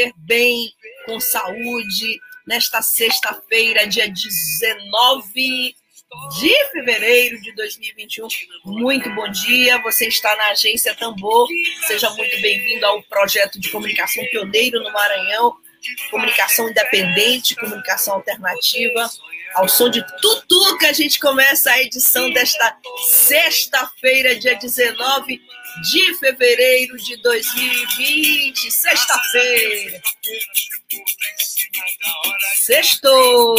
Se ver bem, com saúde, nesta sexta-feira, dia 19 de fevereiro de 2021. Muito bom dia, você está na Agência Tambor. Seja muito bem-vindo ao projeto de comunicação pioneiro no Maranhão, comunicação independente, comunicação alternativa. Ao som de Tutu que a gente começa a edição desta sexta-feira, dia 19 de fevereiro de 2020. Sexta-feira. Sextou.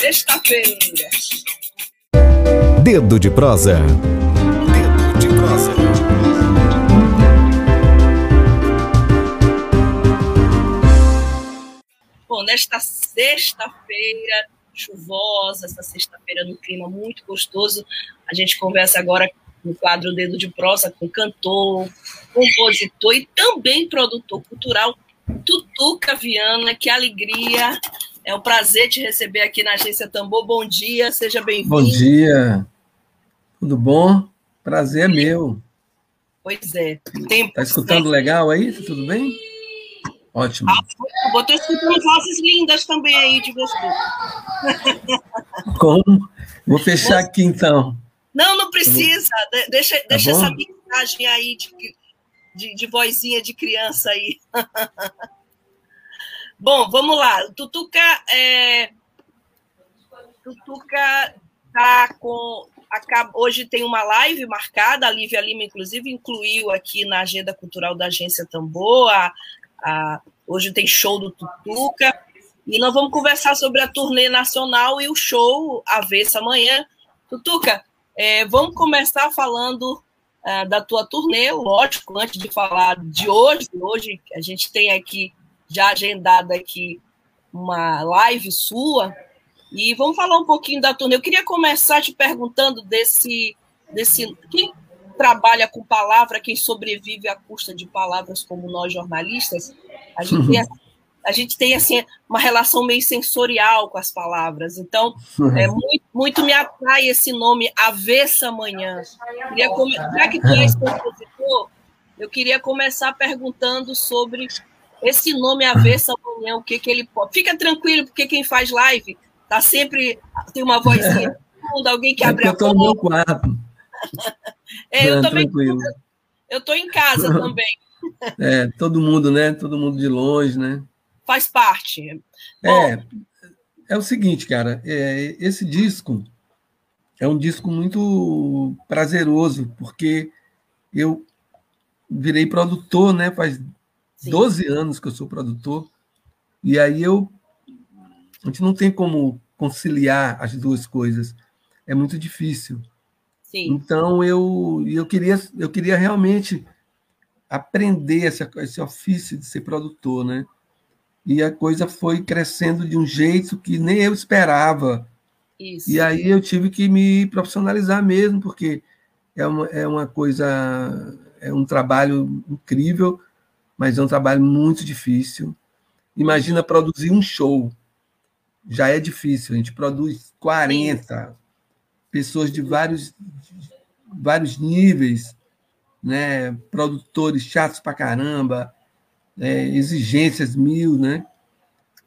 Sexta-feira. Dedo de prosa. Dedo de prosa. Bom, nesta sexta-feira chuvosa, essa sexta-feira no clima muito gostoso, a gente conversa agora no quadro Dedo de Prosa com cantor, compositor e também produtor cultural, Tutuca Viana. Que alegria! É um prazer te receber aqui na Agência Tambor. Bom dia, seja bem-vindo. Bom dia. Tudo bom? Prazer é meu. Pois é. Tempo, tá escutando legal aí? Tá tudo bem? Ótimo. Ah, vou estar escutando vozes lindas também aí de você. Como? Vou fechar aqui então. Não, não precisa. Deixa, tá deixa essa mensagem aí de, de, de vozinha de criança aí. Bom, vamos lá. Tutuca, é... Tutuca tá com. Hoje tem uma live marcada, a Lívia Lima, inclusive, incluiu aqui na agenda cultural da Agência Tambor. A, a... Hoje tem show do Tutuca. E nós vamos conversar sobre a turnê nacional e o show Avessa amanhã. Tutuca, é, vamos começar falando uh, da tua turnê, lógico, antes de falar de hoje. Hoje a gente tem aqui, já agendada aqui, uma live sua. E vamos falar um pouquinho da turnê. Eu queria começar te perguntando desse. desse quem trabalha com palavra, quem sobrevive à custa de palavras, como nós jornalistas, a gente tem a gente tem assim uma relação meio sensorial com as palavras. Então, uhum. é muito, muito me atrai esse nome Avessa Manhã. Queria come... Já que tu és compositor, eu queria começar perguntando sobre esse nome Avessa Manhã, o que que ele pode. Fica tranquilo, porque quem faz live tá sempre tem uma vozinha fundo, alguém que é abre a porta. Eu tô no meu quarto. é, eu Não, também. Tranquilo. Eu tô em casa também. É, todo mundo, né? Todo mundo de longe, né? Faz parte. Bom, é, é o seguinte, cara, é, esse disco é um disco muito prazeroso, porque eu virei produtor, né? Faz Sim. 12 anos que eu sou produtor, e aí eu. A gente não tem como conciliar as duas coisas. É muito difícil. Sim. Então eu, eu, queria, eu queria realmente aprender esse, esse ofício de ser produtor, né? E a coisa foi crescendo de um jeito que nem eu esperava. Isso. E aí eu tive que me profissionalizar mesmo, porque é uma, é uma coisa, é um trabalho incrível, mas é um trabalho muito difícil. Imagina produzir um show. Já é difícil, a gente produz 40 Sim. pessoas de vários, vários níveis, né? produtores chatos pra caramba, é, exigências mil, né?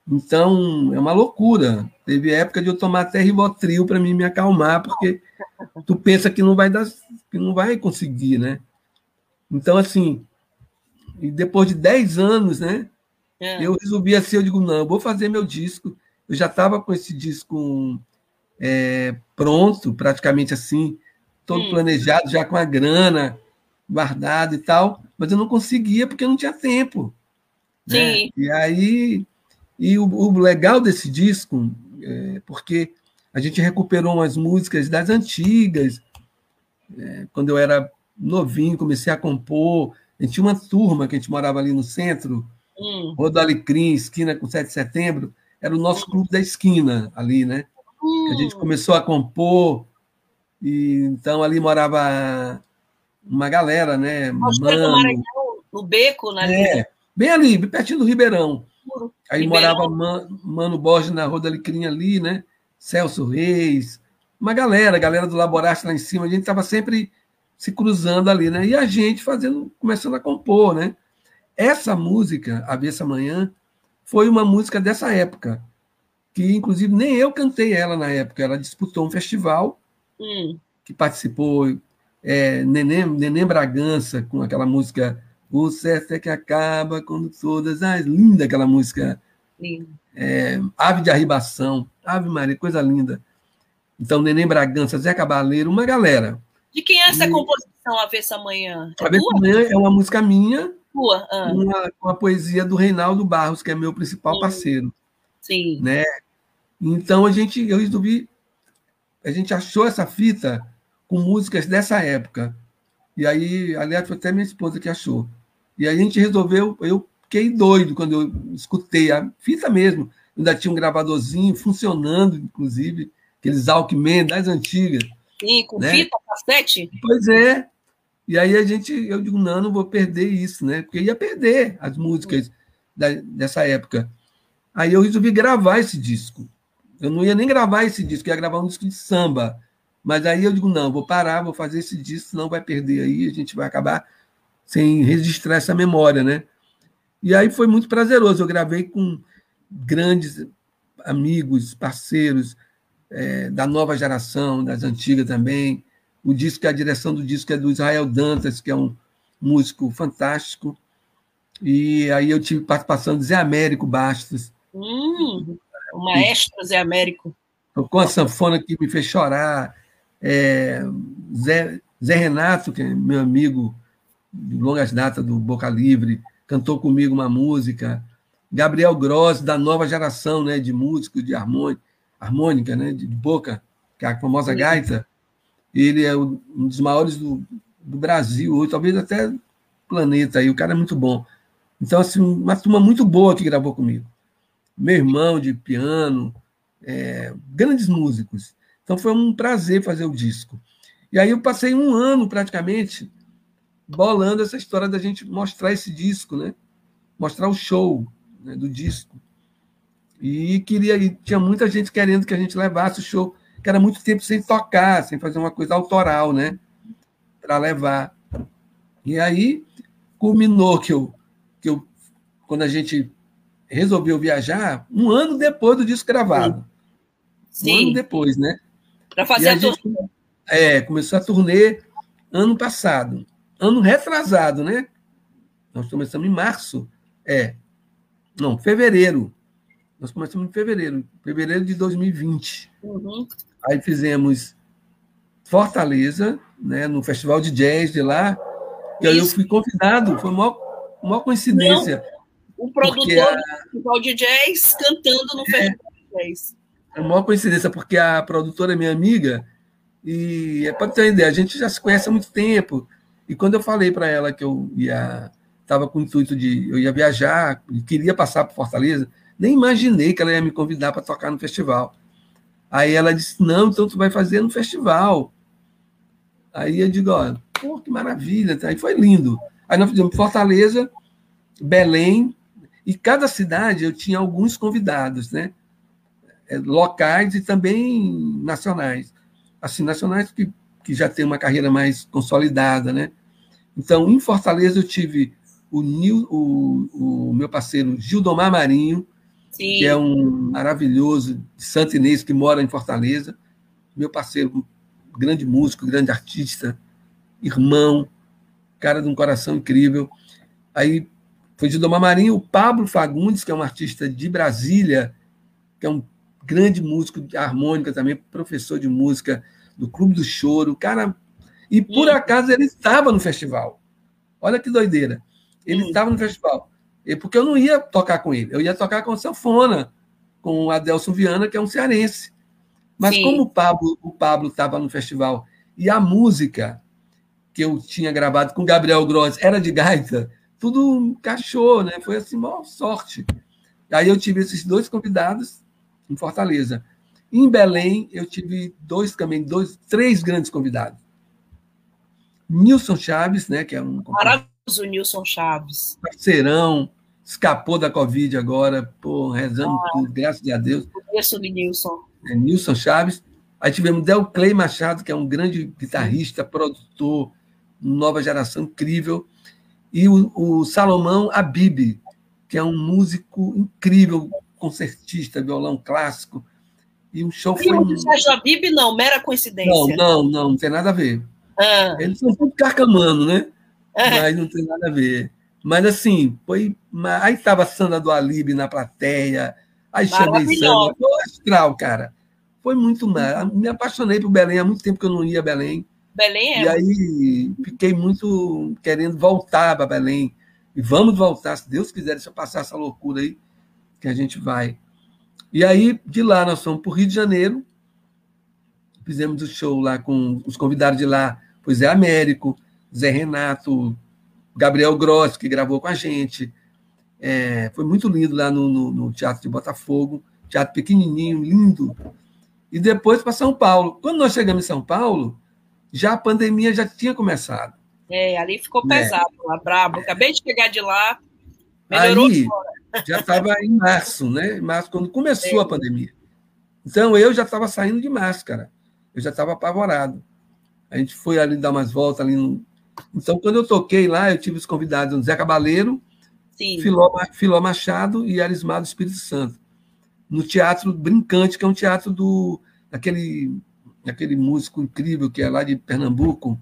Então, é uma loucura. Teve época de eu tomar até Rivotril para mim me acalmar, porque tu pensa que não vai dar, que não vai conseguir, né? Então, assim, e depois de 10 anos, né? É. Eu resolvi assim, eu digo, não, eu vou fazer meu disco. Eu já estava com esse disco é, pronto, praticamente assim, todo hum. planejado, já com a grana guardada e tal, mas eu não conseguia porque eu não tinha tempo. Né? Sim. E aí, e o, o legal desse disco, é, porque a gente recuperou umas músicas das antigas, é, quando eu era novinho, comecei a compor. A gente tinha uma turma que a gente morava ali no centro, hum. Rodo Alecrim, esquina com 7 de setembro, era o nosso clube da esquina ali, né? Hum. A gente hum. começou a compor, e então ali morava uma galera, né? Mano, no beco, né? É, bem ali, pertinho do Ribeirão. Aí Ribeirão. morava Man, Mano Borges na Rua da Alecrim ali, né? Celso Reis, uma galera, galera do Laboraste lá em cima, a gente estava sempre se cruzando ali, né? E a gente fazendo, começando a compor, né? Essa música, Avessa Manhã, foi uma música dessa época, que inclusive nem eu cantei ela na época, ela disputou um festival, hum. que participou é, Neném, Neném Bragança, com aquela música O Certo é que Acaba quando todas as... Linda aquela música. É, Ave de Arribação, Ave Maria, coisa linda. Então, Neném Bragança, Zé Cabaleiro, uma galera. De quem é essa e... composição, Avessa Amanhã? É Avessa Amanhã é uma música minha, Tua? Ah. Uma, uma poesia do Reinaldo Barros, que é meu principal Sim. parceiro. Sim. Né? Então, a gente, eu resolvi, a gente achou essa fita com músicas dessa época. E aí, aliás, foi até minha esposa que achou. E a gente resolveu, eu fiquei doido quando eu escutei a fita mesmo. Ainda tinha um gravadorzinho funcionando, inclusive, aqueles Alckmin das antigas. Sim, com né? fita, cassete? Pois é. E aí a gente, eu digo, não, não vou perder isso, né? Porque ia perder as músicas da, dessa época. Aí eu resolvi gravar esse disco. Eu não ia nem gravar esse disco, ia gravar um disco de samba. Mas aí eu digo, não, vou parar, vou fazer esse disco, senão vai perder aí, a gente vai acabar sem registrar essa memória, né? E aí foi muito prazeroso. Eu gravei com grandes amigos, parceiros é, da nova geração, das antigas também. O disco, a direção do disco é do Israel Dantas, que é um músico fantástico. E aí eu tive participação de Zé Américo Bastos. Hum, o maestro Zé Américo. Com a sanfona que me fez chorar. É, Zé, Zé Renato, que é meu amigo longas datas do Boca Livre, cantou comigo uma música. Gabriel Gross, da nova geração né, de músicos de harmônica, harmônica né, de boca, que é a famosa gaita. Ele é um dos maiores do, do Brasil, ou talvez até do planeta. Aí. O cara é muito bom. Então, assim, uma turma muito boa que gravou comigo. Meu irmão de piano, é, grandes músicos. Então, foi um prazer fazer o disco. E aí eu passei um ano, praticamente, bolando essa história da gente mostrar esse disco, né? Mostrar o show né, do disco. E queria, e tinha muita gente querendo que a gente levasse o show, que era muito tempo sem tocar, sem fazer uma coisa autoral, né? Para levar. E aí culminou que eu, que eu, quando a gente resolveu viajar, um ano depois do disco gravado. Sim. Um ano depois, né? Para fazer a, a gente, É, começou a turnê ano passado ano retrasado, né? Nós começamos em março. É. Não, fevereiro. Nós começamos em fevereiro, fevereiro de 2020. Uhum. Aí fizemos Fortaleza, né, no Festival de Jazz de lá. E aí eu fui convidado, foi uma, uma coincidência. Não, o produtor a... do Festival de Jazz cantando no é, Festival de Jazz. É uma coincidência, porque a produtora é minha amiga, e é para ter uma ideia, a gente já se conhece há muito tempo. E quando eu falei para ela que eu ia estava com o intuito de eu ia viajar queria passar por Fortaleza, nem imaginei que ela ia me convidar para tocar no festival. Aí ela disse: "Não, então tu vai fazer no festival". Aí eu digo: "Ó, que maravilha". Aí foi lindo. Aí nós fizemos Fortaleza, Belém, e cada cidade eu tinha alguns convidados, né? É, locais e também nacionais. Assim, nacionais que que já tem uma carreira mais consolidada, né? Então, em Fortaleza, eu tive o, Nil, o, o meu parceiro Gildomar Marinho, Sim. que é um maravilhoso de Santo Inês, que mora em Fortaleza. Meu parceiro, grande músico, grande artista, irmão, cara de um coração incrível. Aí foi Gildomar Marinho, o Pablo Fagundes, que é um artista de Brasília, que é um grande músico de harmônica também, professor de música do Clube do Choro, cara. E por acaso ele estava no festival. Olha que doideira. Ele estava no festival. Porque eu não ia tocar com ele, eu ia tocar com sanfona, com o Adelson Viana, que é um cearense. Mas Sim. como o Pablo o Pablo estava no festival E a música que eu tinha gravado com Gabriel Gross era de gaita, tudo encaixou, né? Foi assim, maior sorte. Aí eu tive esses dois convidados em Fortaleza. Em Belém, eu tive dois também, dois, três grandes convidados. Nilson Chaves, né, que é um maravilhoso Nilson Chaves. Parceirão, escapou da Covid agora, pô, rezando ah, tudo, graças a Deus. Conheço o Nilson. É, Nilson Chaves. Aí tivemos Del Clay Machado, que é um grande guitarrista, produtor, nova geração incrível. E o, o Salomão Abib, que é um músico incrível, concertista, violão clássico. E o show Primo foi. Um... Sérgio Abib, não, mera coincidência. Não, não, não, não tem nada a ver. Ah. Eles são tudo carcamano, né? Ah. Mas não tem nada a ver. Mas assim, foi. Aí estava Sandra do Alibe na plateia, aí chamei Sandra. Foi astral, cara. Foi muito mal. Me apaixonei por Belém há muito tempo que eu não ia a Belém. Belém é. E aí fiquei muito querendo voltar para Belém. E vamos voltar, se Deus quiser, deixa eu passar essa loucura aí, que a gente vai. E aí, de lá, nós fomos para o Rio de Janeiro, fizemos o show lá com os convidados de lá, foi Zé Américo, Zé Renato, Gabriel Gross, que gravou com a gente. É, foi muito lindo lá no, no, no, Teatro de Botafogo, teatro pequenininho, lindo. E depois para São Paulo. Quando nós chegamos em São Paulo, já a pandemia já tinha começado. É, ali ficou pesado, é. lá brabo. Acabei de chegar de lá, melhorou Aí, Já estava em março, né? Em março, quando começou a pandemia. Então eu já estava saindo de máscara. Eu já estava apavorado. A gente foi ali dar umas voltas ali. No... Então, quando eu toquei lá, eu tive os convidados Zé Cabaleiro, Filó, Filó Machado e Arismado Espírito Santo. No Teatro Brincante, que é um teatro do daquele, daquele músico incrível que é lá de Pernambuco,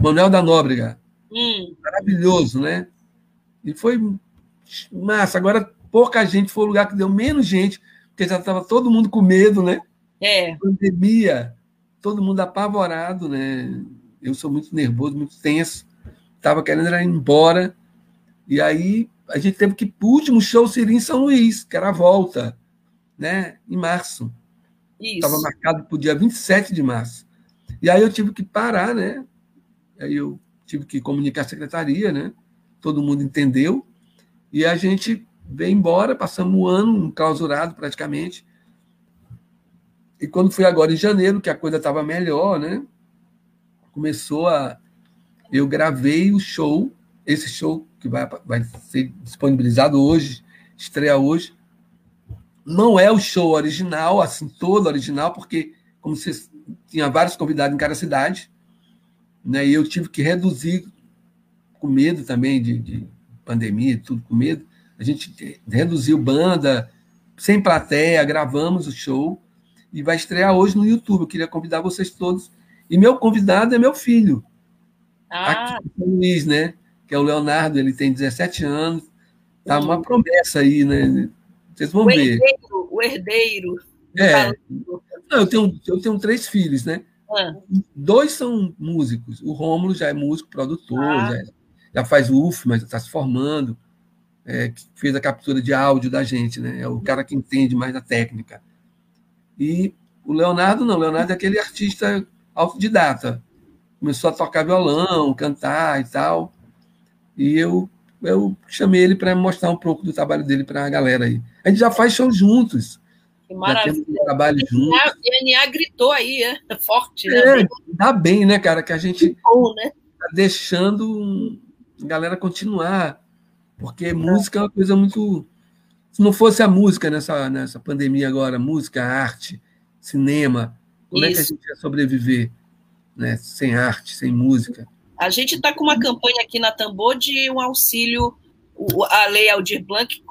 Manuel da Nóbrega. Hum. Maravilhoso, né? E foi massa. Agora, pouca gente foi o lugar que deu menos gente, porque já estava todo mundo com medo, né? É. Pandemia, todo mundo apavorado, né? Eu sou muito nervoso, muito tenso. Estava querendo ir embora. E aí a gente teve que o último show seria em São Luís, que era a volta, né? Em março. Estava marcado para o dia 27 de março. E aí eu tive que parar, né? Aí eu tive que comunicar a secretaria, né? Todo mundo entendeu. E a gente veio embora, passamos um ano clausurado praticamente. E quando foi agora em janeiro, que a coisa estava melhor, né? Começou a. Eu gravei o show, esse show que vai, vai ser disponibilizado hoje, estreia hoje. Não é o show original, assim, todo original, porque, como vocês tinha vários convidados em cada cidade, né? E eu tive que reduzir com medo também de, de pandemia, tudo com medo. A gente reduziu banda, sem plateia, gravamos o show e vai estrear hoje no YouTube. Eu queria convidar vocês todos. E meu convidado é meu filho. Ah. Aqui, Luiz, né? Que é o Leonardo, ele tem 17 anos. Tá uma promessa aí, né? Vocês vão o ver. Herdeiro, o herdeiro. É. Não, eu, tenho, eu tenho três filhos, né? Ah. Dois são músicos. O Rômulo já é músico, produtor, ah. já, já, faz UF, mas está se formando. É, fez a captura de áudio da gente, né? É o cara que entende mais da técnica. E o Leonardo não, o Leonardo é aquele artista autodidata. Começou a tocar violão, cantar e tal. E eu, eu chamei ele para mostrar um pouco do trabalho dele para a galera aí. A gente já faz show juntos. Que maravilha. Um trabalho o juntos. DNA gritou aí, é forte, né? É, dá bem, né, cara? Que a gente bom, né? tá deixando a galera continuar. Porque música é uma coisa muito se não fosse a música nessa, nessa pandemia agora, música, arte, cinema, como Isso. é que a gente ia sobreviver né? sem arte, sem música? A gente está com uma campanha aqui na Tambor de um auxílio, a Lei Aldir Blanc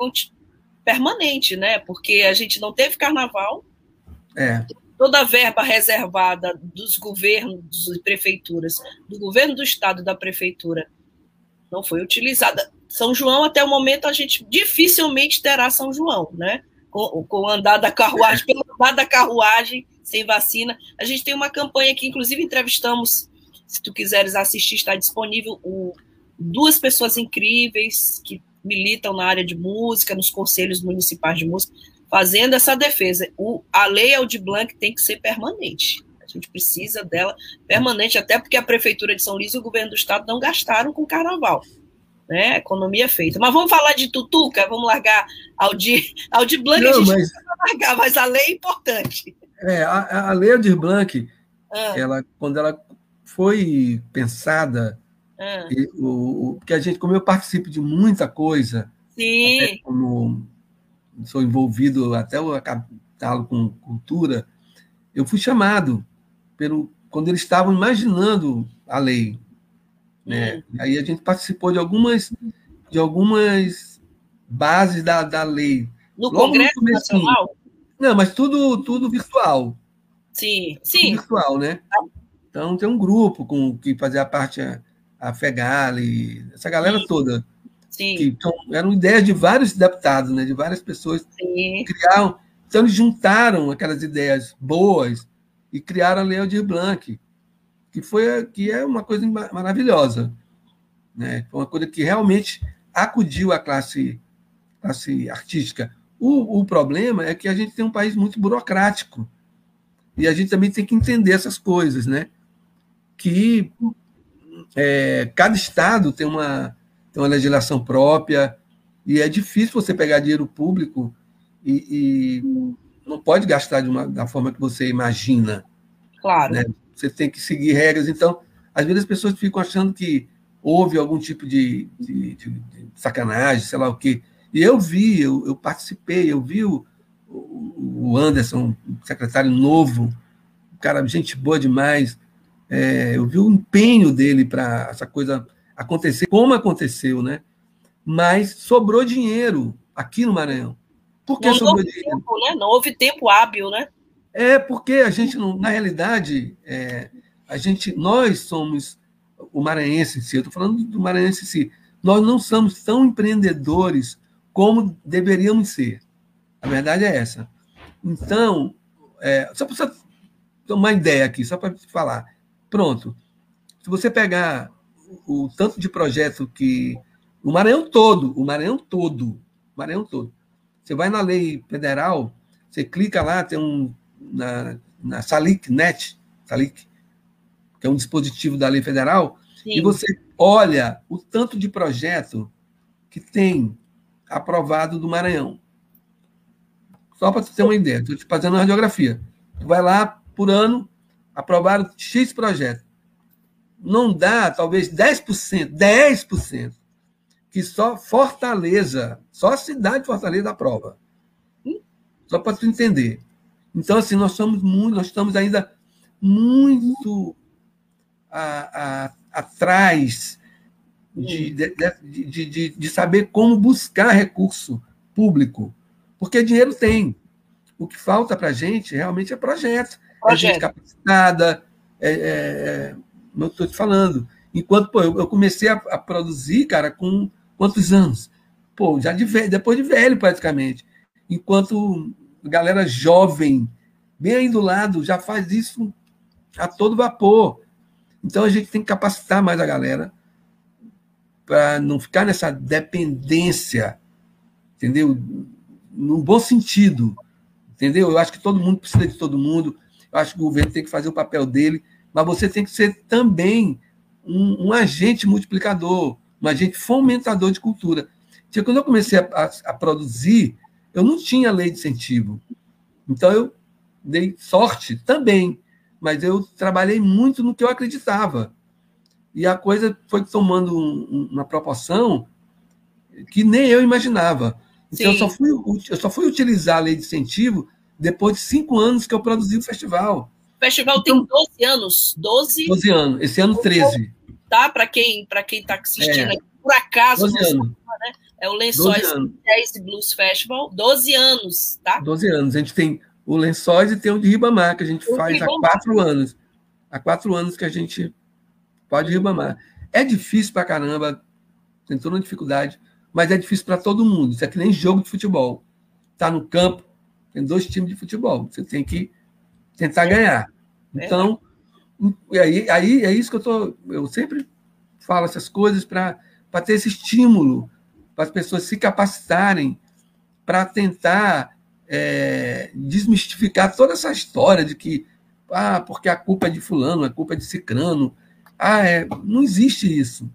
permanente, né? Porque a gente não teve carnaval. É. Toda a verba reservada dos governos, das prefeituras, do governo do estado e da prefeitura, não foi utilizada. São João, até o momento, a gente dificilmente terá São João, né? Com, com o andar da carruagem, pelo andar da carruagem, sem vacina. A gente tem uma campanha que, inclusive, entrevistamos, se tu quiseres assistir, está disponível, o, duas pessoas incríveis que militam na área de música, nos conselhos municipais de música, fazendo essa defesa. O, a lei Aldir Blanc tem que ser permanente. A gente precisa dela permanente, até porque a Prefeitura de São Luís e o governo do Estado não gastaram com carnaval. Né? Economia feita. Mas vamos falar de Tutuca, vamos largar Aldir, Aldir Blanc, não, a gente mas... não vai largar, mas a lei é importante. É, a, a lei Aldir Blanc, ah. ela, quando ela foi pensada, ah. e, o, o, porque a gente, como eu participo de muita coisa, Sim. como sou envolvido até o catálogo com cultura, eu fui chamado pelo quando eles estavam imaginando a lei, né? Uhum. Aí a gente participou de algumas de algumas bases da, da lei. No Logo Congresso no Nacional? Não, mas tudo tudo virtual. Sim, sim. Tudo virtual, né? Então tem um grupo com que fazia parte a, a Fegali, essa galera sim. toda. Sim. Que, então, eram ideias de vários deputados, né? De várias pessoas sim. criaram então, eles juntaram aquelas ideias boas e criaram a Lei Aldir Blanc, que, foi, que é uma coisa maravilhosa. Né? Foi uma coisa que realmente acudiu à classe, classe artística. O, o problema é que a gente tem um país muito burocrático. E a gente também tem que entender essas coisas, né? Que é, cada estado tem uma, tem uma legislação própria, e é difícil você pegar dinheiro público e não pode gastar de uma, da forma que você imagina. Claro. Né? Você tem que seguir regras. Então, às vezes as pessoas ficam achando que houve algum tipo de, de, de, de sacanagem, sei lá o quê. E eu vi, eu, eu participei, eu vi o, o Anderson, secretário novo, um cara, gente boa demais. É, eu vi o empenho dele para essa coisa acontecer, como aconteceu, né? Mas sobrou dinheiro aqui no Maranhão. Por que não houve tempo, né? Não houve tempo hábil, né? É porque a gente, não, na realidade, é, a gente, nós somos o maranhense em si, eu estou falando do maranhense em si, nós não somos tão empreendedores como deveríamos ser. A verdade é essa. Então, é, só para uma ideia aqui, só para falar. Pronto. Se você pegar o, o tanto de projeto que. O Maranhão todo, o Maranhão todo, o Maranhão todo. Você vai na lei federal, você clica lá, tem um na, na Salic Net, Salic, que é um dispositivo da lei federal, Sim. e você olha o tanto de projeto que tem aprovado do Maranhão. Só para você ter uma ideia, estou te fazendo uma radiografia. Tu vai lá, por ano, aprovaram X projeto. Não dá, talvez, 10%, 10% que só Fortaleza, só a cidade de Fortaleza aprova. Só para tu entender. Então, assim, nós somos muito, nós estamos ainda muito a, a, atrás de, de, de, de, saber como buscar recurso público. Porque dinheiro tem. O que falta para a gente realmente é projeto. projeto. É gente capacitada, é, é, é, eu estou te falando. Enquanto pô, eu, eu comecei a, a, produzir, cara, com Quantos anos? Pô, já de velho, depois de velho, praticamente. Enquanto galera jovem, bem aí do lado, já faz isso a todo vapor. Então a gente tem que capacitar mais a galera para não ficar nessa dependência, entendeu? No bom sentido, entendeu? Eu acho que todo mundo precisa de todo mundo. Eu acho que o governo tem que fazer o papel dele, mas você tem que ser também um, um agente multiplicador um agente fomentador de cultura. Então, quando eu comecei a, a, a, produzir, eu não tinha lei de incentivo. Então, eu dei sorte também, mas eu trabalhei muito no que eu acreditava. E a coisa foi tomando um, uma proporção que nem eu imaginava. Então, eu só, fui, eu só fui utilizar a lei de incentivo depois de cinco anos que eu produzi o festival. O festival então, tem 12 anos. 12, 12 anos. Esse ano, 13 tá? Para quem para quem está assistindo, é. por acaso, sabe, né? é o Lençóis Jazz Blues Festival, 12 anos, tá? 12 anos. A gente tem o Lençóis e tem o de Ribamar, que a gente o faz Ribamar. há quatro anos. Há quatro anos que a gente pode Ribamar. É difícil para caramba, tem toda uma dificuldade, mas é difícil para todo mundo. Isso é que nem jogo de futebol. Tá no campo, tem dois times de futebol. Você tem que tentar ganhar. Então, e aí, aí é isso que eu tô. Eu sempre falo essas coisas para ter esse estímulo para as pessoas se capacitarem para tentar é, desmistificar toda essa história de que ah, porque a culpa é de fulano, a culpa é de cicrano. Ah, é, não existe isso,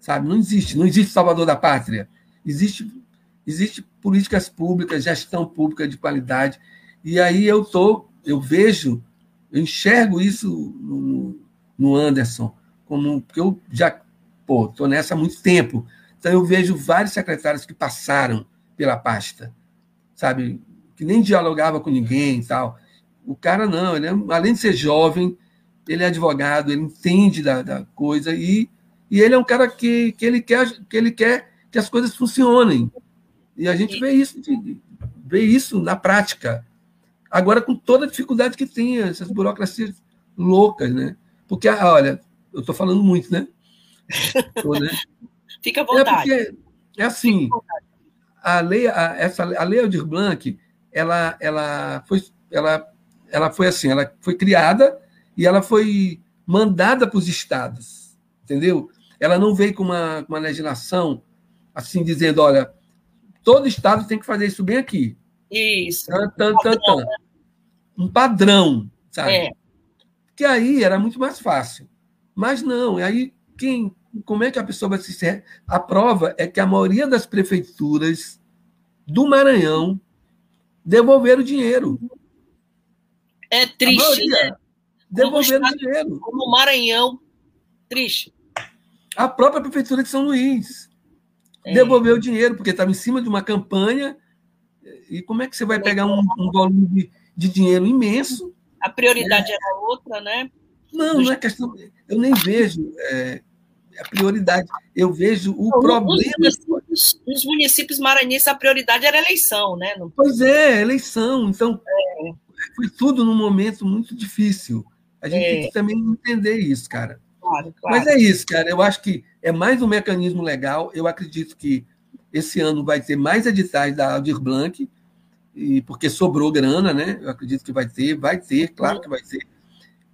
sabe? Não existe, não existe salvador da pátria. Existe, existe políticas públicas, gestão pública de qualidade. E aí eu tô, eu vejo, eu enxergo isso no, no Anderson, como porque eu já, tô nessa há muito tempo. Então eu vejo vários secretários que passaram pela pasta, sabe? Que nem dialogava com ninguém e tal. O cara não, ele é, além de ser jovem, ele é advogado, ele entende da, da coisa e, e ele é um cara que, que, ele quer, que ele quer que as coisas funcionem. E a gente vê isso, vê isso na prática. Agora, com toda a dificuldade que tem, essas burocracias loucas, né? Porque, ah, olha, eu estou falando muito, né? Tô, né? Fica à vontade. É, porque, é assim, a lei, a, essa, a lei Aldir Blanc, ela, ela, foi, ela, ela foi assim, ela foi criada e ela foi mandada para os estados, entendeu? Ela não veio com uma, uma legislação assim dizendo, olha, todo estado tem que fazer isso bem aqui. Isso. Tan, tan, tan, tan. Um padrão, sabe? É. Que aí era muito mais fácil. Mas não, e aí quem, como é que a pessoa vai se A prova é que a maioria das prefeituras do Maranhão devolveram o dinheiro. É triste, né? Devolveram o dinheiro. Como o Maranhão, triste. A própria prefeitura de São Luís é. devolveu o dinheiro, porque estava em cima de uma campanha. E como é que você vai pegar um, um volume de, de, dinheiro imenso? A prioridade é. era outra, né? Não, não é questão. Eu nem vejo é, a prioridade. Eu vejo o não, problema. Nos, nos municípios maranhenses, a prioridade era a eleição, né? Pois é, eleição. Então, é. foi tudo num momento muito difícil. A gente é. tem que também entender isso, cara. Claro, claro. Mas é isso, cara. Eu acho que é mais um mecanismo legal. Eu acredito que esse ano vai ter mais editais da Aldir Blanc, e porque sobrou grana, né? Eu acredito que vai ter, vai ter, claro que vai ter.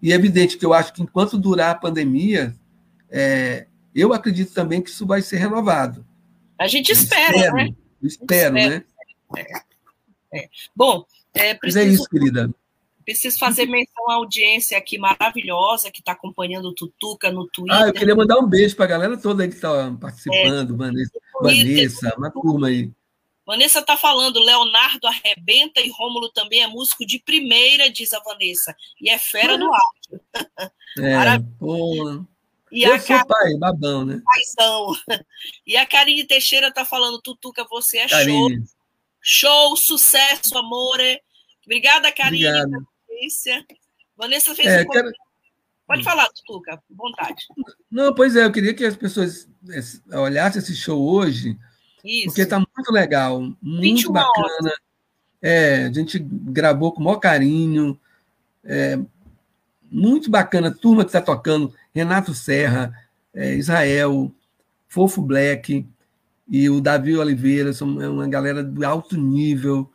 E é evidente que eu acho que enquanto durar a pandemia, é, eu acredito também que isso vai ser renovado. A gente espera, espero, né? Espero, né? É, é. Bom, é, preciso, Mas é isso, querida. Preciso fazer menção à audiência aqui maravilhosa que está acompanhando o Tutuca no Twitter. Ah, eu queria mandar um beijo para a galera toda aí que está participando, é, Vanessa, Vanessa, uma turma aí. Vanessa está falando, Leonardo arrebenta e Rômulo também é músico de primeira, diz a Vanessa. E é fera no áudio. É, pô. E eu a sou Car... pai, babão, né? Paizão. E a Karine Teixeira está falando, Tutuca, você é Karine. show. Show, sucesso, amore. Obrigada, Karine. Obrigado. Vanessa fez é, um quero... Pode falar, Tutuca, vontade. Não, pois é, eu queria que as pessoas olhassem esse show hoje isso. Porque está muito legal, muito bacana. Horas. É, a gente gravou com o maior carinho. É, muito bacana, turma que está tocando, Renato Serra, é, Israel, Fofo Black e o Davi Oliveira, são é uma galera de alto nível,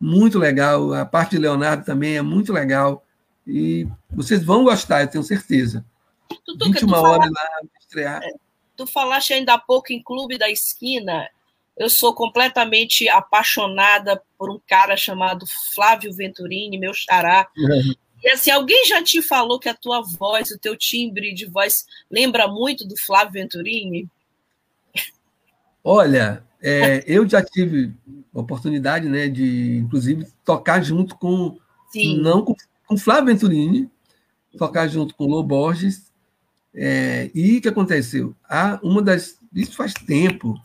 muito legal. A parte de Leonardo também é muito legal. E vocês vão gostar, eu tenho certeza. Tudo 21 horas lá, estrear. É, tu falaste ainda há pouco em Clube da Esquina. Eu sou completamente apaixonada por um cara chamado Flávio Venturini, meu xará. Uhum. E assim, alguém já te falou que a tua voz, o teu timbre de voz lembra muito do Flávio Venturini? Olha, é, eu já tive oportunidade, né, de inclusive tocar junto com Sim. não com, com Flávio Venturini, tocar junto com Lô Borges, é, e o que aconteceu? Ah, uma das. Isso faz tempo.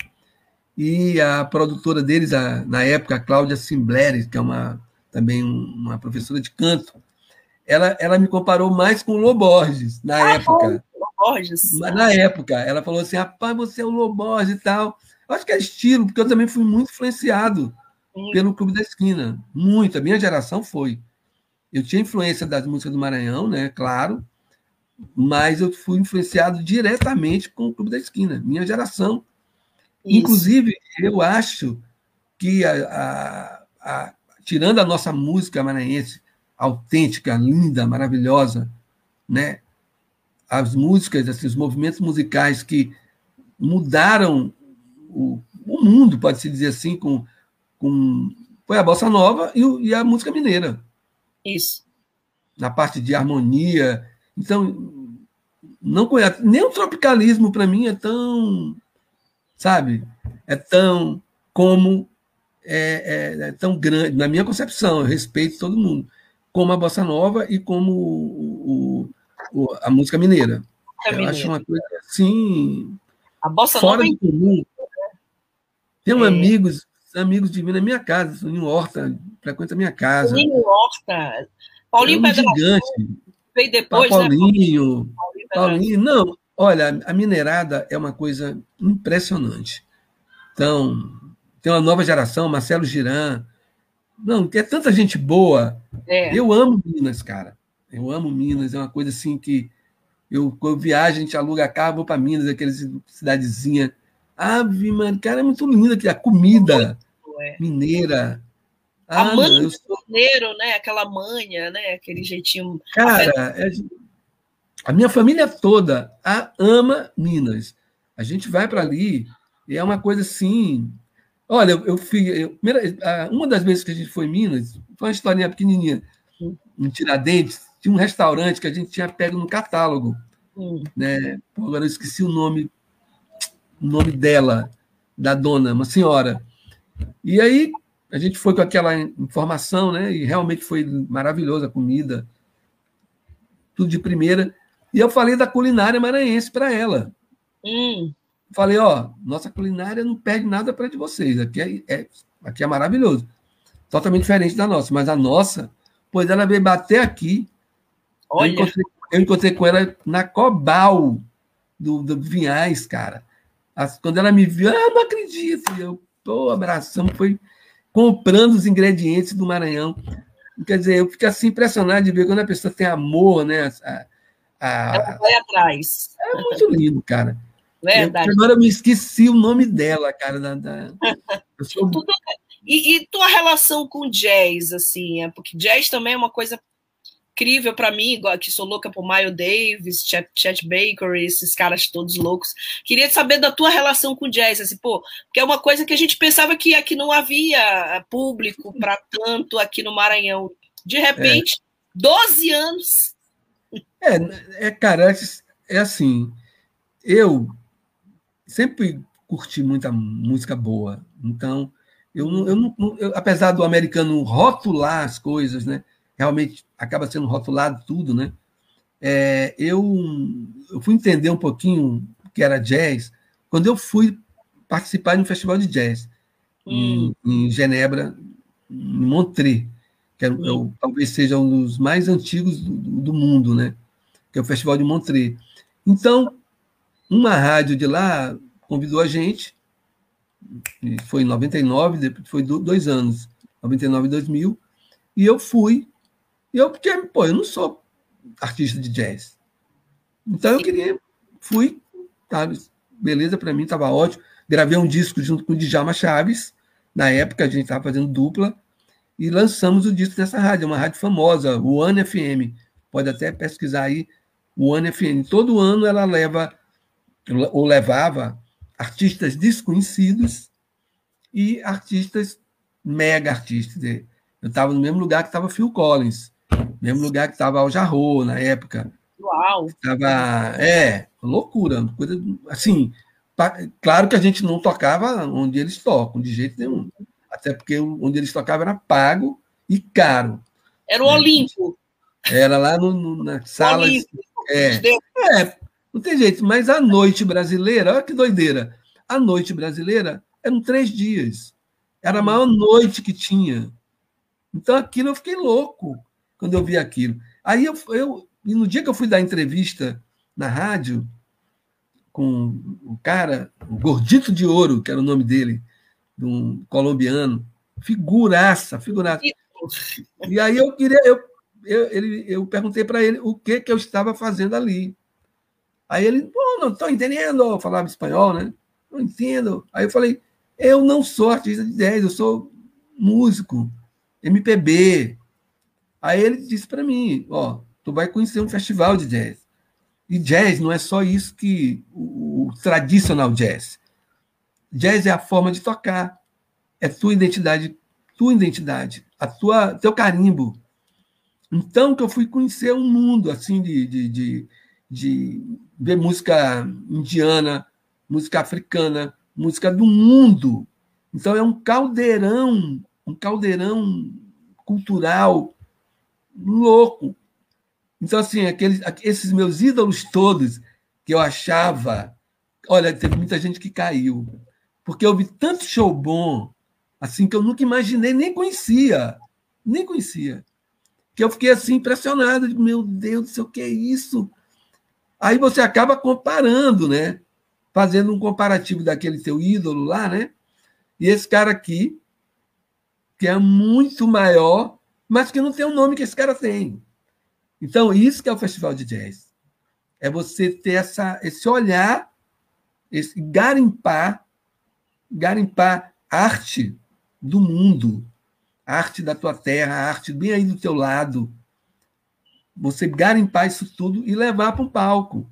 E a produtora deles, a, na época, a Cláudia Simbleri, que é uma, também uma professora de canto, ela, ela me comparou mais com o Loborges, na ah, época. Loborges. Na época, ela falou assim: rapaz, você é o Loborges e tal. Eu acho que é estilo, porque eu também fui muito influenciado Sim. pelo Clube da Esquina. Muito. A minha geração foi. Eu tinha influência das músicas do Maranhão, né? Claro mas eu fui influenciado diretamente com o Clube da Esquina, minha geração. Isso. Inclusive, eu acho que, a, a, a, tirando a nossa música maranhense autêntica, linda, maravilhosa, né? as músicas, assim, os movimentos musicais que mudaram o, o mundo, pode-se dizer assim, com, com, foi a bossa nova e, e a música mineira. Isso. na parte de harmonia. Então, não conhece. Nem o tropicalismo, para mim, é tão. Sabe? É tão como. É, é, é, tão grande, na minha concepção, eu respeito todo mundo, como a bossa nova e como o, o, o a música mineira. É eu acho uma coisa assim. A bossa fora nova do comum. Tenho é. amigos, amigos de mim na minha casa, Soninho Horta, frequenta a minha casa. Soninho Horta. Paulinho é um gigante. Veio depois, Paulinho, né? Paulinho, Paulinho. Não, olha, a minerada é uma coisa impressionante. Então, tem uma nova geração, Marcelo Giran. Não, tem tanta gente boa. É. Eu amo Minas, cara. Eu amo Minas, é uma coisa assim que eu, eu viajo, a gente aluga carro, vou para Minas, aquela cidadezinha. Ave, mano, cara, é muito linda aqui. A comida é. mineira. A ah, manha sou... mineiro, né? Aquela manha, né? Aquele jeitinho. Cara, é... a minha família toda a ama Minas. A gente vai para ali e é uma coisa assim. Olha, eu, eu fui. Eu, uma das vezes que a gente foi em Minas, foi uma historinha pequenininha. Em Tiradentes, tinha um restaurante que a gente tinha pego no catálogo. Hum. Né? Agora eu esqueci o nome, o nome dela, da dona, uma senhora. E aí a gente foi com aquela informação, né? E realmente foi maravilhosa a comida, tudo de primeira. E eu falei da culinária maranhense para ela. Hum. Falei, ó, nossa culinária não perde nada para de vocês. Aqui é, é, aqui é maravilhoso. Totalmente diferente da nossa, mas a nossa, pois ela veio bater aqui Olha. Eu encontrei, eu encontrei com ela na Cobal do, do Vinhais, cara. As, quando ela me viu, ah, não acredito. E eu, pô, abraçamos, foi comprando os ingredientes do Maranhão. Quer dizer, eu fico assim impressionado de ver quando a pessoa tem amor, né? A, a, ela vai atrás. É muito lindo, cara. Verdade. Eu, agora eu me esqueci o nome dela, cara. Da, da... Sou... e, e, tua relação com jazz, assim, é porque jazz também é uma coisa incrível para mim, igual que sou louca por Miles Davis, Chet, Chet Baker, esses caras todos loucos. Queria saber da tua relação com jazz, assim, pô, que é uma coisa que a gente pensava que aqui não havia público para tanto aqui no Maranhão. De repente, é. 12 anos. É, é cara, é, é assim, eu sempre curti muita música boa, então eu, eu eu, apesar do americano rotular as coisas, né? Realmente acaba sendo rotulado tudo, né? É, eu, eu fui entender um pouquinho o que era jazz quando eu fui participar de um festival de jazz hum. em, em, Genebra, em Montreux, que é, hum. talvez seja um dos mais antigos do, do, mundo, né? Que é o Festival de Montreux. Então, uma rádio de lá convidou a gente, foi em 99, depois foi dois anos, 99 e 2000, e eu fui e eu, porque, pô, eu não sou artista de jazz. Então eu queria, fui, sabe? Beleza, para mim estava ótimo. Gravei um disco junto com o Djalma Chaves. Na época a gente estava fazendo dupla. E lançamos o disco nessa rádio, uma rádio famosa, o One FM. Pode até pesquisar aí, o One FM. Todo ano ela leva, ou levava, artistas desconhecidos e artistas mega artistas. Eu estava no mesmo lugar que estava Phil Collins mesmo lugar que estava Al Jarro na época. Uau! Tava, é, loucura, coisa assim. Claro que a gente não tocava onde eles tocam, de jeito nenhum. Até porque onde eles tocavam era pago e caro. Era o? Olimpo. Era lá no, no, na sala. É, é, não tem jeito. Mas a noite brasileira, olha que doideira. A noite brasileira eram três dias. Era a maior noite que tinha. Então aquilo eu fiquei louco quando eu vi aquilo. Aí eu, eu no dia que eu fui dar entrevista na rádio com o cara, o Gordito de Ouro, que era o nome dele, de um colombiano, figuraça, figuraça. E aí eu queria, eu, eu, ele, eu perguntei para ele o que que eu estava fazendo ali. Aí ele, pô, não estou entendendo, eu falava espanhol, né? Não entendo. Aí eu falei, eu não sou artista de 10, eu sou músico, MPB, Aí ele disse para mim, ó, tu vai conhecer um festival de jazz. E jazz não é só isso que o, o tradicional jazz. Jazz é a forma de tocar, é tua identidade, tua identidade, a tua teu carimbo. Então que eu fui conhecer um mundo assim de, de, de, de ver música indiana, música africana, música do mundo. Então é um caldeirão, um caldeirão cultural louco. Então, assim, aqueles, esses meus ídolos todos que eu achava. Olha, teve muita gente que caiu. Porque eu vi tanto show bom, assim, que eu nunca imaginei, nem conhecia. Nem conhecia. Que eu fiquei assim, impressionado. Meu Deus do céu, o que é isso? Aí você acaba comparando, né? Fazendo um comparativo daquele seu ídolo lá, né? E esse cara aqui, que é muito maior, mas que não tem o nome que esse cara tem. Então, isso que é o festival de jazz. É você ter essa, esse olhar, esse garimpar, garimpar arte do mundo, arte da tua terra, arte bem aí do teu lado. Você garimpar isso tudo e levar para um palco.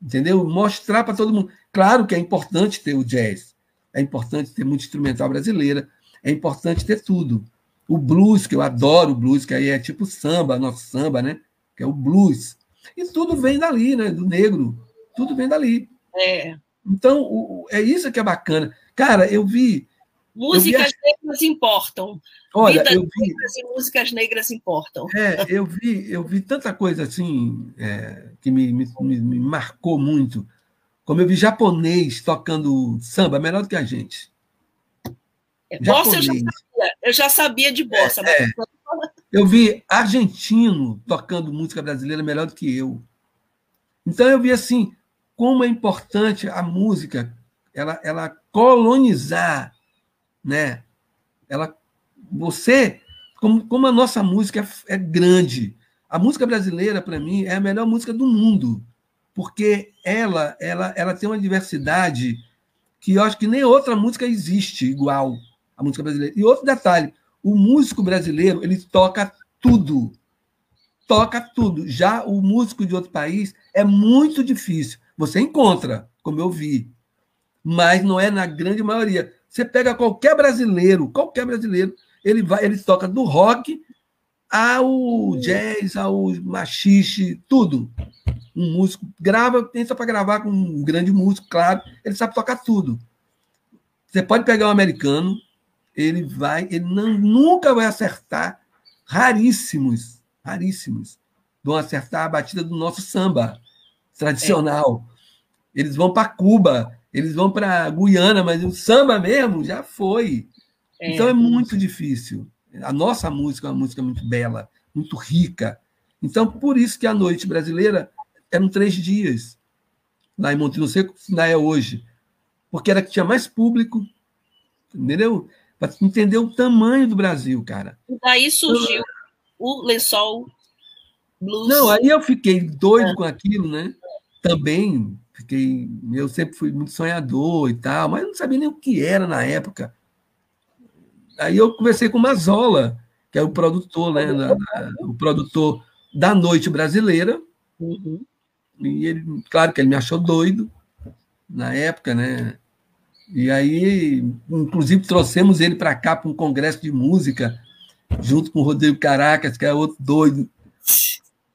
Entendeu? Mostrar para todo mundo. Claro que é importante ter o jazz, é importante ter muito instrumental brasileira, é importante ter tudo. O blues, que eu adoro o blues, que aí é tipo samba, nosso samba, né? Que é o blues. E tudo vem dali, né? Do negro. Tudo vem dali. É. Então, o, é isso que é bacana. Cara, eu vi. Músicas eu vi negras importam. Olha, Vidas eu vi. Negras e músicas negras importam. É, eu vi, eu vi tanta coisa assim é, que me, me, me marcou muito. Como eu vi japonês tocando samba melhor do que a gente. Bossa eu já sabia, eu já sabia de bossa. É, é. Eu vi argentino tocando música brasileira melhor do que eu. Então eu vi assim como é importante a música, ela, ela colonizar, né? Ela, você, como, como a nossa música é, é grande, a música brasileira para mim é a melhor música do mundo, porque ela, ela, ela tem uma diversidade que eu acho que nem outra música existe igual a música brasileira. E outro detalhe, o músico brasileiro, ele toca tudo. Toca tudo. Já o músico de outro país é muito difícil. Você encontra, como eu vi, mas não é na grande maioria. Você pega qualquer brasileiro, qualquer brasileiro, ele vai, ele toca do rock ao jazz, ao machixe, tudo. Um músico grava, pensa para gravar com um grande músico, claro, ele sabe tocar tudo. Você pode pegar um americano, ele vai, ele não, nunca vai acertar, raríssimos, raríssimos, vão acertar a batida do nosso samba tradicional. É. Eles vão para Cuba, eles vão para Guiana, mas o samba mesmo já foi. É. Então é muito difícil. A nossa música é uma música muito bela, muito rica. Então, por isso que a noite brasileira eram três dias lá em Monte, não sei se é hoje, porque era que tinha mais público, entendeu? Para entender o tamanho do Brasil, cara. Daí surgiu o lençol blues. Não, aí eu fiquei doido é. com aquilo, né? Também fiquei, eu sempre fui muito sonhador e tal, mas não sabia nem o que era na época. Aí eu conversei com o Mazola, que é o produtor, né? O produtor da noite brasileira. Uhum. E ele, claro que ele me achou doido na época, né? E aí, inclusive, trouxemos ele para cá para um congresso de música, junto com o Rodrigo Caracas, que é outro doido.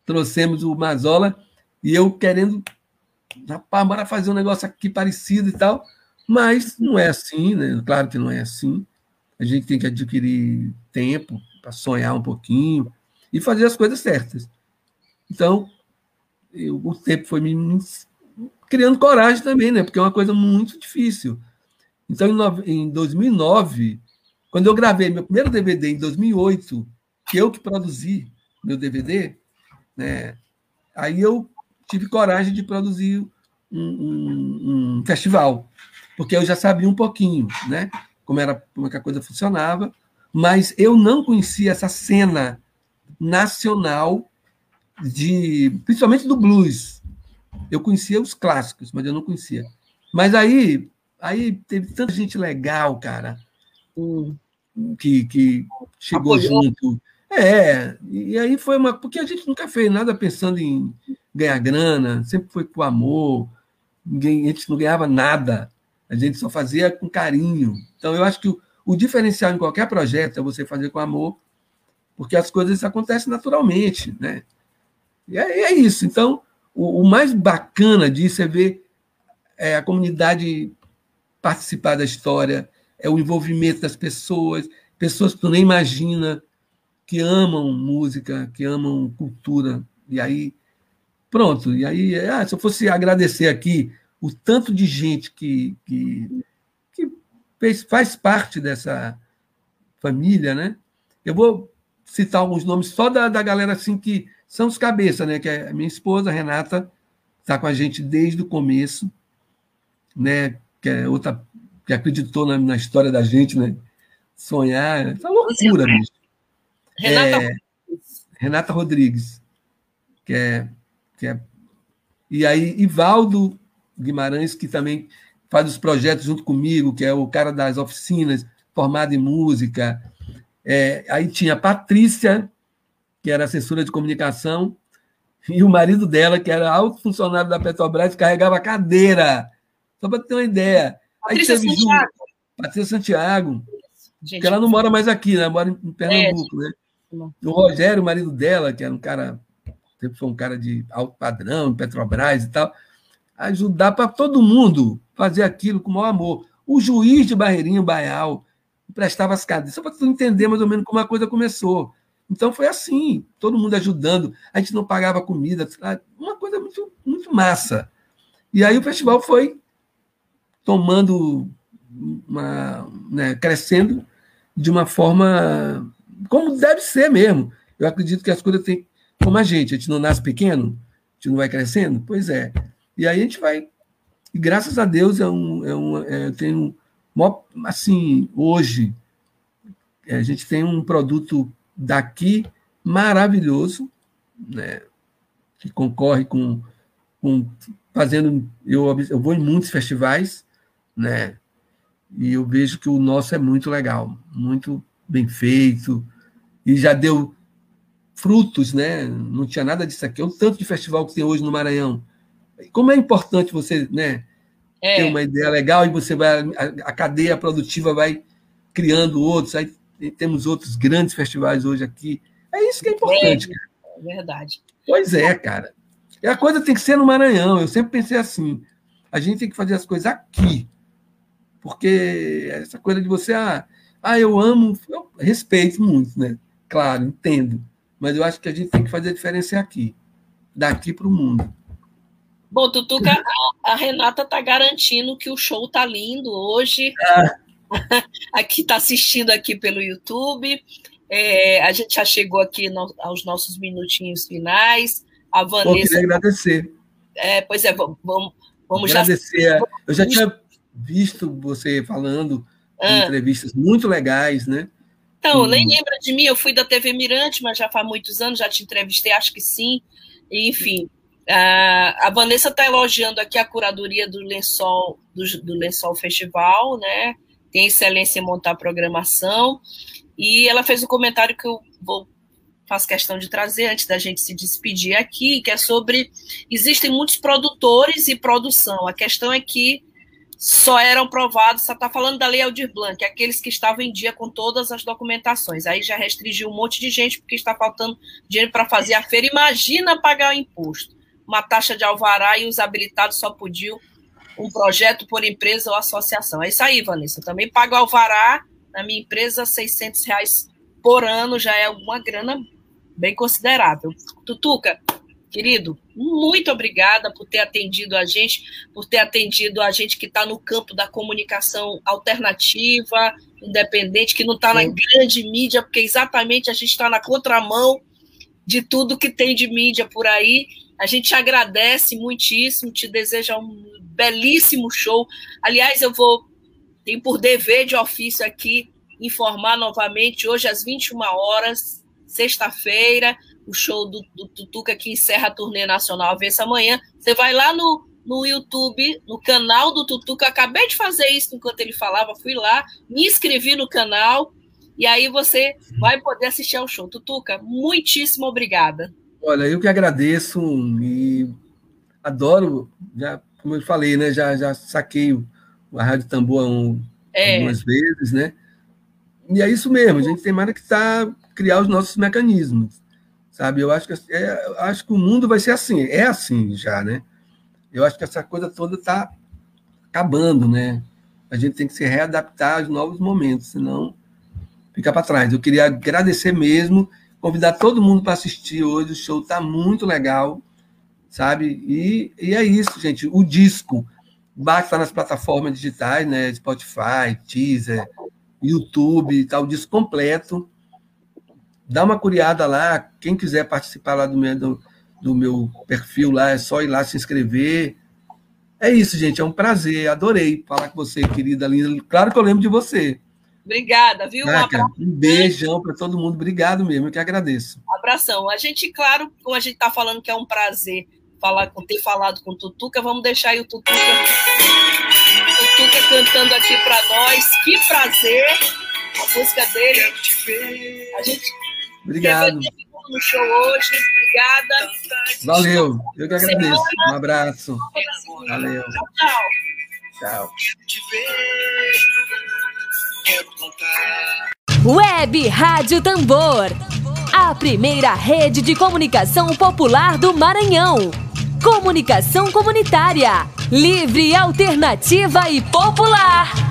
Trouxemos o Mazola e eu querendo, rapaz, bora fazer um negócio aqui parecido e tal. Mas não é assim, né? Claro que não é assim. A gente tem que adquirir tempo para sonhar um pouquinho e fazer as coisas certas. Então, eu, o tempo foi me criando coragem também, né? Porque é uma coisa muito difícil. Então, em 2009, quando eu gravei meu primeiro DVD em 2008, que eu que produzi meu DVD, né, aí eu tive coragem de produzir um, um, um festival, porque eu já sabia um pouquinho, né, como era como é que a coisa funcionava, mas eu não conhecia essa cena nacional de, principalmente do blues. Eu conhecia os clássicos, mas eu não conhecia. Mas aí Aí teve tanta gente legal, cara, que, que chegou Apoiou. junto. É, e aí foi uma. Porque a gente nunca fez nada pensando em ganhar grana, sempre foi com amor, ninguém, a gente não ganhava nada, a gente só fazia com carinho. Então, eu acho que o, o diferencial em qualquer projeto é você fazer com amor, porque as coisas acontecem naturalmente, né? E é, é isso. Então, o, o, mais bacana disso é ver é, a comunidade participar da história, é o envolvimento das pessoas, pessoas que tu nem imagina, que amam música, que amam cultura. E aí, pronto. E aí, ah, se eu fosse agradecer aqui o tanto de gente que, que, que fez, faz parte dessa família, né? Eu vou citar alguns nomes só da, da galera assim que são os cabeças, né? Que é a minha esposa, Renata, está com a gente desde o começo, né? Que é outra que acreditou na, na história da gente, né? Sonhar, é uma loucura, bicho. Renata, é, Renata Rodrigues, que é, que é. E aí, Ivaldo Guimarães, que também faz os projetos junto comigo, que é o cara das oficinas, formado em música. É, aí tinha a Patrícia, que era assessora de comunicação, e o marido dela, que era alto funcionário da Petrobras, carregava cadeira. Só para ter uma ideia. Patrícia Santiago. Patrícia Santiago. Gente, que ela não mora mais aqui, né? Mora em Pernambuco, é, né? O Rogério, o marido dela, que era um cara, sempre foi um cara de alto padrão, Petrobras e tal, ajudar para todo mundo fazer aquilo com o maior amor. O juiz de Barreirinho, Baial, prestava as cadeiras, só para tu entender mais ou menos como a coisa começou. Então foi assim, todo mundo ajudando, a gente não pagava comida, uma coisa muito, muito massa. E aí o festival foi tomando uma, né, crescendo de uma forma como deve ser mesmo. Eu acredito que as coisas têm como a gente, a gente não nasce pequeno, a gente não vai crescendo, pois é. E aí a gente vai e graças a Deus é um, é um é, eu tenho assim hoje a gente tem um produto daqui maravilhoso, né, que concorre com, com fazendo eu, eu vou em muitos festivais, né, e eu vejo que o nosso é muito legal, muito bem feito, e já deu frutos, né? Não tinha nada disso aqui. É o tanto de festival que tem hoje no Maranhão. Como é importante você, né? É. Ter uma ideia legal e você vai a, cadeia produtiva vai criando outros. Aí temos outros grandes festivais hoje aqui. É isso que é importante. É, é verdade. Pois é, cara. E a coisa tem que ser no Maranhão. Eu sempre pensei assim. A gente tem que fazer as coisas aqui. Porque essa coisa de você, ah, ah eu amo, eu respeito muito, né? Claro, entendo. Mas eu acho que a gente tem que fazer a diferença aqui, daqui para o mundo. Bom, Tutuca, a, a Renata está garantindo que o show tá lindo hoje. Ah. aqui está assistindo aqui pelo YouTube. É, a gente já chegou aqui no, aos nossos minutinhos finais. A Vanessa. Pô, queria agradecer. É, pois é, vamos, vamos agradecer. já. Eu já tinha visto você falando em entrevistas muito legais, né? Então, hum. nem lembra de mim, eu fui da TV Mirante, mas já faz muitos anos, já te entrevistei, acho que sim. Enfim, a Vanessa está elogiando aqui a curadoria do Lençol, do, do Lençol Festival, né? Tem excelência em montar programação. E ela fez um comentário que eu vou faço questão de trazer antes da gente se despedir aqui, que é sobre existem muitos produtores e produção. A questão é que só eram provados, você está falando da Lei Aldir Blanc, aqueles que estavam em dia com todas as documentações. Aí já restringiu um monte de gente, porque está faltando dinheiro para fazer a feira. Imagina pagar o imposto. Uma taxa de alvará e os habilitados só podiam um projeto por empresa ou associação. É isso aí, Vanessa. Eu também pago alvará na minha empresa, 600 reais por ano, já é uma grana bem considerável. Tutuca, Querido, muito obrigada por ter atendido a gente, por ter atendido a gente que está no campo da comunicação alternativa, independente, que não está na grande mídia, porque exatamente a gente está na contramão de tudo que tem de mídia por aí. A gente agradece muitíssimo, te deseja um belíssimo show. Aliás, eu vou, tenho por dever de ofício aqui, informar novamente, hoje às 21 horas, sexta-feira, o show do, do Tutuca que encerra a turnê nacional essa manhã. Você vai lá no, no YouTube, no canal do Tutuca. Acabei de fazer isso enquanto ele falava, fui lá, me inscrevi no canal e aí você vai poder assistir ao show. Tutuca, muitíssimo obrigada. Olha, eu que agradeço e adoro, já, como eu falei, né? Já, já saquei a Rádio Tambor um, é. algumas vezes, né? E é isso mesmo, a gente tem mais que estar tá criar os nossos mecanismos, sabe? Eu acho que é, acho que o mundo vai ser assim, é assim já, né? Eu acho que essa coisa toda está acabando, né? A gente tem que se readaptar aos novos momentos, senão fica para trás. Eu queria agradecer mesmo, convidar todo mundo para assistir hoje. O show está muito legal, sabe? E, e é isso, gente. O disco basta nas plataformas digitais, né? Spotify, Teaser, YouTube, tá o disco completo. Dá uma curiada lá. Quem quiser participar lá do meu, do, do meu perfil lá, é só ir lá se inscrever. É isso, gente. É um prazer. Adorei falar com você, querida linda. Claro que eu lembro de você. Obrigada, viu? Caraca, um, um beijão para todo mundo. Obrigado mesmo, eu que agradeço. Abração. A gente, claro, como a gente está falando que é um prazer falar, ter falado com o Tutuca, vamos deixar aí o Tutuca, o Tutuca cantando aqui para nós. Que prazer! A música dele. A gente Obrigado. no show hoje. Obrigada. Valeu. Eu que agradeço. Um abraço. Valeu. Tchau. Tchau. Web Rádio Tambor. A primeira rede de comunicação popular do Maranhão. Comunicação comunitária. Livre, alternativa e popular.